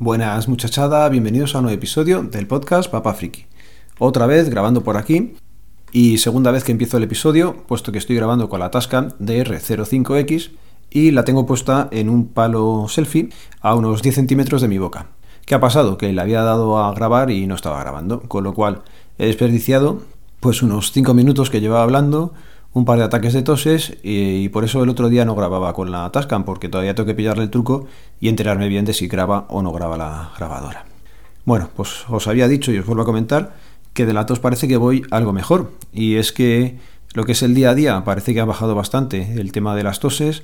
Buenas muchachada, bienvenidos a un nuevo episodio del podcast Papa Friki. Otra vez grabando por aquí y segunda vez que empiezo el episodio, puesto que estoy grabando con la Tascam DR05X y la tengo puesta en un palo selfie a unos 10 centímetros de mi boca. ¿Qué ha pasado? Que le había dado a grabar y no estaba grabando, con lo cual he desperdiciado pues unos 5 minutos que llevaba hablando, un par de ataques de toses y, por eso el otro día no grababa con la Tascam porque todavía tengo que pillarle el truco y enterarme bien de si graba o no graba la grabadora. Bueno, pues os había dicho y os vuelvo a comentar que de la tos parece que voy algo mejor y es que lo que es el día a día parece que ha bajado bastante el tema de las toses,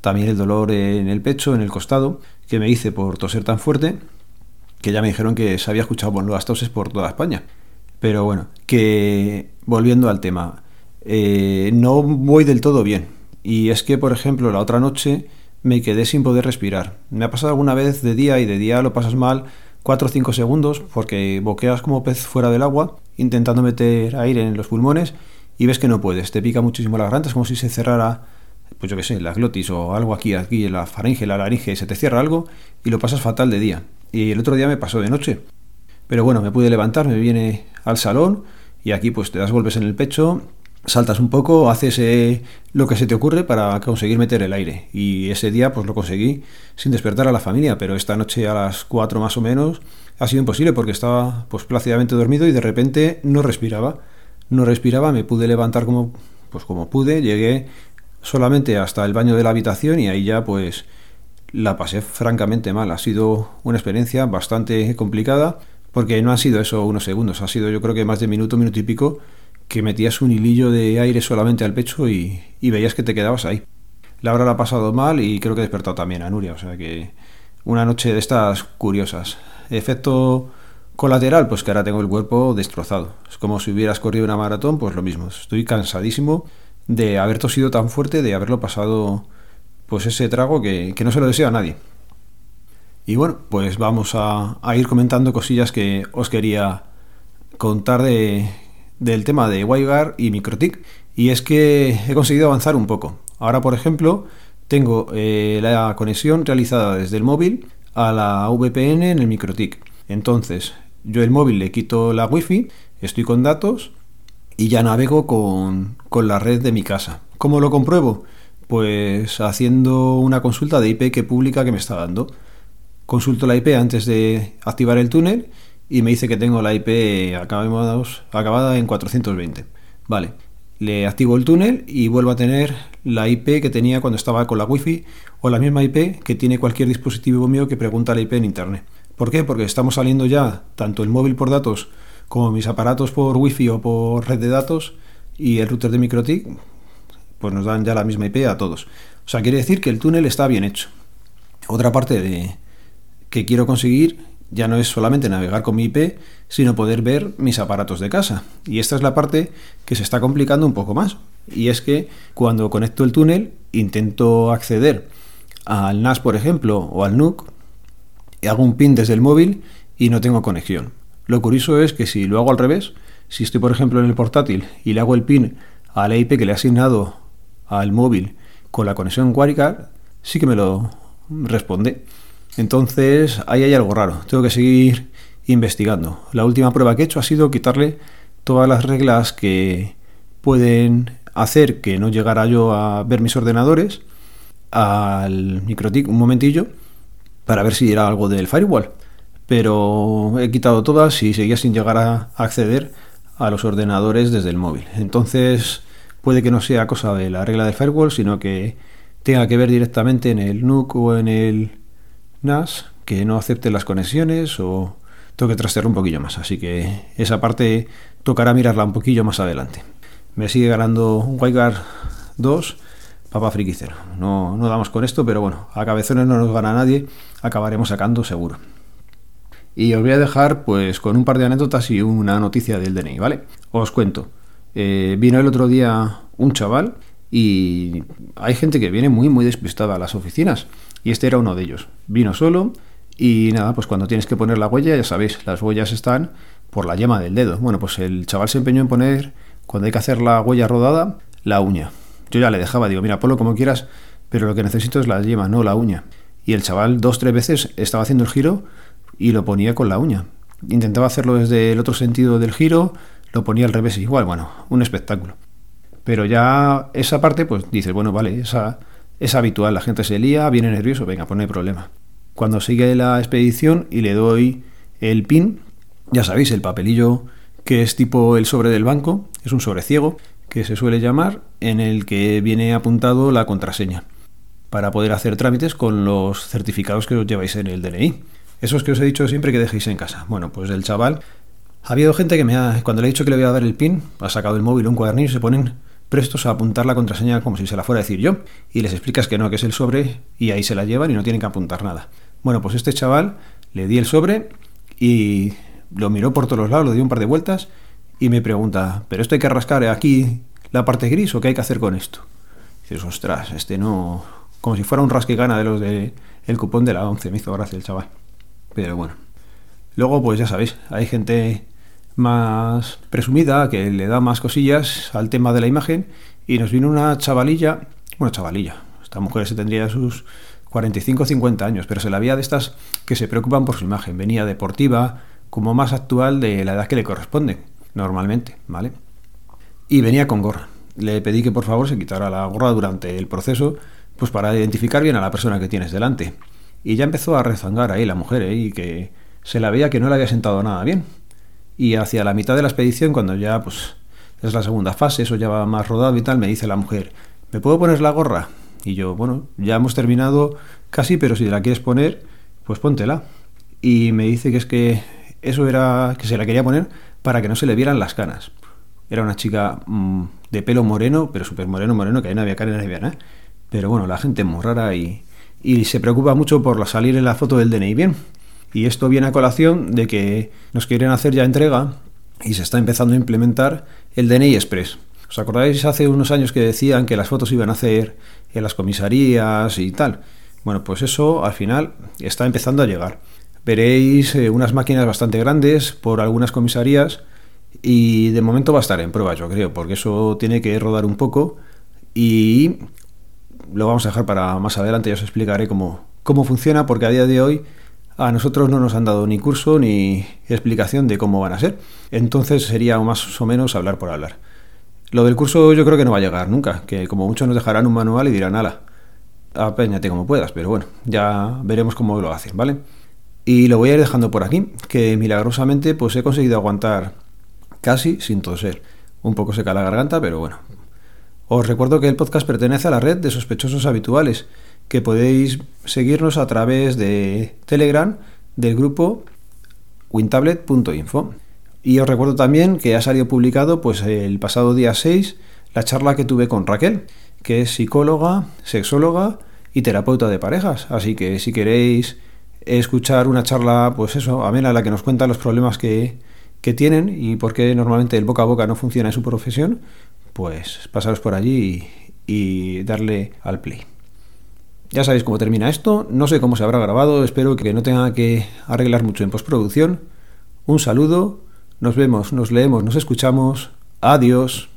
también el dolor en el pecho, en el costado, que me hice por toser tan fuerte que ya me dijeron que se había escuchado las toses por toda España. Pero bueno, que volviendo al tema, eh, no voy del todo bien. Y es que, por ejemplo, la otra noche me quedé sin poder respirar. Me ha pasado alguna vez de día y de día lo pasas mal 4 o 5 segundos porque boqueas como pez fuera del agua intentando meter aire en los pulmones y ves que no puedes. Te pica muchísimo la garganta, como si se cerrara, pues yo qué sé, la glotis o algo aquí, aquí la faringe, la laringe, se te cierra algo y lo pasas fatal de día. Y el otro día me pasó de noche. Pero bueno, me pude levantar, me viene al salón y aquí pues te das golpes en el pecho saltas un poco, haces eh, lo que se te ocurre para conseguir meter el aire. Y ese día pues lo conseguí sin despertar a la familia, pero esta noche a las 4 más o menos ha sido imposible porque estaba pues plácidamente dormido y de repente no respiraba. No respiraba, me pude levantar como pues como pude, llegué solamente hasta el baño de la habitación y ahí ya pues la pasé francamente mal. Ha sido una experiencia bastante complicada porque no han sido eso unos segundos, ha sido yo creo que más de minuto, minuto y pico que metías un hilillo de aire solamente al pecho y, veías que te quedabas ahí. Laura la ha pasado mal y creo que ha despertado también a Nuria, o sea que una noche de estas curiosas. Efecto colateral, pues que ahora tengo el cuerpo destrozado. Es como si hubieras corrido una maratón, pues lo mismo. Estoy cansadísimo de haber tosido tan fuerte, de haberlo pasado pues ese trago que, no se lo deseo a nadie. Y bueno, pues vamos a, a ir comentando cosillas que os quería contar de del tema de WireGuard y MikroTik y es que he conseguido avanzar un poco. Ahora, por ejemplo, tengo eh, la conexión realizada desde el móvil a la VPN en el MikroTik. Entonces, yo el móvil le quito la wifi, estoy con datos y ya navego con, con la red de mi casa. ¿Cómo lo compruebo? Pues haciendo una consulta de IP que pública que me está dando. Consulto la IP antes de activar el túnel y me dice que tengo la IP acabada en 420. Vale, le activo el túnel y vuelvo a tener la IP que tenía cuando estaba con la Wi-Fi o la misma IP que tiene cualquier dispositivo mío que pregunta la IP en Internet. ¿Por qué? Porque estamos saliendo ya tanto el móvil por datos como mis aparatos por Wi-Fi o por red de datos y el router de MikroTik, pues nos dan ya la misma IP a todos. O sea, quiere decir que el túnel está bien hecho. Otra parte de que quiero conseguir ya no es solamente navegar con mi IP, sino poder ver mis aparatos de casa. Y esta es la parte que se está complicando un poco más. Y es que cuando conecto el túnel, intento acceder al NAS, por ejemplo, o al NUC, hago un pin desde el móvil y no tengo conexión. Lo curioso es que si lo hago al revés, si estoy, por ejemplo, en el portátil y le hago el pin a la IP que le he asignado al móvil con la conexión WireGuard, sí que me lo responde. Entonces, ahí hay algo raro. Tengo que seguir investigando. La última prueba que he hecho ha sido quitarle todas las reglas que pueden hacer que no llegara yo a ver mis ordenadores al microtic un momentillo para ver si era algo del firewall. Pero he quitado todas y seguía sin llegar a acceder a los ordenadores desde el móvil. Entonces puede que no sea cosa de la regla del firewall, sino que tenga que ver directamente en el NUC o en el Que no acepte las conexiones o tengo que trastear un poquillo más. Así que esa parte tocará mirarla un poquillo más adelante. Me sigue ganando un WireGuard 2, Papa Friki No, no damos con esto, pero bueno, a cabezones no nos gana nadie, acabaremos sacando seguro. Y os voy a dejar pues con un par de anécdotas y una noticia del DNI, ¿vale? Os cuento. Eh, vino el otro día un chaval y hay gente que viene muy muy despistada a las oficinas y este era uno de ellos. Vino solo y nada, pues cuando tienes que poner la huella, ya sabéis, las huellas están por la yema del dedo. Bueno, pues el chaval se empeñó en poner, cuando hay que hacer la huella rodada, la uña. Yo ya le dejaba, digo, mira, ponlo como quieras, pero lo que necesito es la yema, no la uña. Y el chaval dos, tres veces estaba haciendo el giro y lo ponía con la uña. Intentaba hacerlo desde el otro sentido del giro, lo ponía al revés igual, bueno, un espectáculo. Pero ya esa parte, pues dices, bueno, vale, esa es habitual, la gente se lía, viene nervioso, venga, pues no hay problema. Cuando sigue la expedición y le doy el pin, ya sabéis, el papelillo que es tipo el sobre del banco, es un sobre ciego, que se suele llamar, en el que viene apuntado la contraseña, para poder hacer trámites con los certificados que os lleváis en el DNI. Esos que os he dicho siempre que dejéis en casa. Bueno, pues el chaval, ha habido gente que me ha, cuando le he dicho que le voy a dar el pin, ha sacado el móvil, un cuadernillo y se ponen prestos a apuntar la contraseña como si se la fuera a decir yo. Y les explicas que no, que es el sobre y ahí se la llevan y no tienen que apuntar nada. Bueno, pues este chaval le di el sobre y lo miró por todos lados, lo dio un par de vueltas y me pregunta, ¿pero esto hay que rascar aquí la parte gris o qué hay que hacer con esto? Y dices, ostras, este no... Como si fuera un rasquigana de los de el cupón de la 11, me hizo gracia el chaval. Pero bueno. Luego, pues ya sabéis, hay gente más presumida que le da más cosillas al tema de la imagen y nos vino una chavalilla, bueno, chavalilla, esta mujer se tendría sus 45 o 50 años, pero se la había de estas que se preocupan por su imagen. Venía deportiva, como más actual de la edad que le corresponde, normalmente, ¿vale? Y venía con gorra. Le pedí que por favor se quitara la gorra durante el proceso, pues para identificar bien a la persona que tienes delante. Y ya empezó a rezangar ahí la mujer, ¿eh? y que se la veía que no le había sentado nada bien. Y hacia la mitad de la expedición, cuando ya pues es la segunda fase, eso ya va más rodado y tal, me dice la mujer, ¿me puedo poner la gorra? Y yo, bueno, ya hemos terminado casi, pero si la quieres poner, pues póntela. Y me dice que es que eso era que se la quería poner para que no se le vieran las canas. Era una chica mm, de pelo moreno, pero súper moreno, moreno, que ahí no había cara, no había nada. Pero bueno, la gente es muy rara y, y se preocupa mucho por salir en la foto del DNI bien. Y esto viene a colación de que nos quieren hacer ya entrega y se está empezando a implementar el DNI Express. ¿Os acordáis hace unos años que decían que las fotos iban a hacer en las comisarías y tal? Bueno, pues eso al final está empezando a llegar. Veréis eh, unas máquinas bastante grandes por algunas comisarías y de momento va a estar en prueba, yo creo, porque eso tiene que rodar un poco y lo vamos a dejar para más adelante, ya os explicaré cómo, cómo funciona, porque a día de hoy a nosotros no nos han dado ni curso ni explicación de cómo van a ser. Entonces sería más o menos hablar por hablar. Lo del curso yo creo que no va a llegar nunca, que como muchos nos dejarán un manual y dirán, ala, apéñate como puedas, pero bueno, ya veremos cómo lo hacen, ¿vale? Y lo voy a ir dejando por aquí, que milagrosamente pues he conseguido aguantar casi sin toser. Un poco seca la garganta, pero bueno. Os recuerdo que el podcast pertenece a la red de sospechosos habituales, que podéis seguirnos a través de Telegram del grupo wintablet.info. Y os recuerdo también que ha salido publicado pues el pasado día 6 la charla que tuve con Raquel, que es psicóloga, sexóloga y terapeuta de parejas. Así que si queréis escuchar una charla, pues eso, amena, la que nos cuenta los problemas que, que tienen y por qué normalmente el boca a boca no funciona en su profesión, pues pasaros por allí y, y darle al play. Ya sabéis cómo termina esto, no sé cómo se habrá grabado, espero que no tenga que arreglar mucho en postproducción. Un saludo nos vemos, nos leemos, nos escuchamos. Adiós.